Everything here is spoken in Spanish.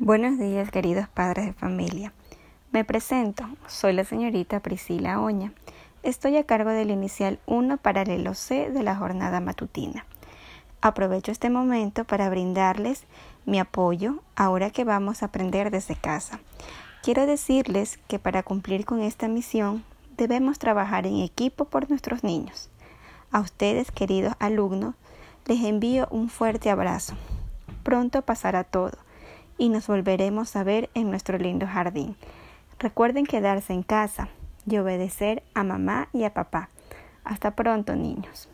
Buenos días, queridos padres de familia. Me presento, soy la señorita Priscila Oña. Estoy a cargo del inicial 1 paralelo C de la jornada matutina. Aprovecho este momento para brindarles mi apoyo ahora que vamos a aprender desde casa. Quiero decirles que para cumplir con esta misión debemos trabajar en equipo por nuestros niños. A ustedes, queridos alumnos, les envío un fuerte abrazo. Pronto pasará todo y nos volveremos a ver en nuestro lindo jardín. Recuerden quedarse en casa y obedecer a mamá y a papá. Hasta pronto, niños.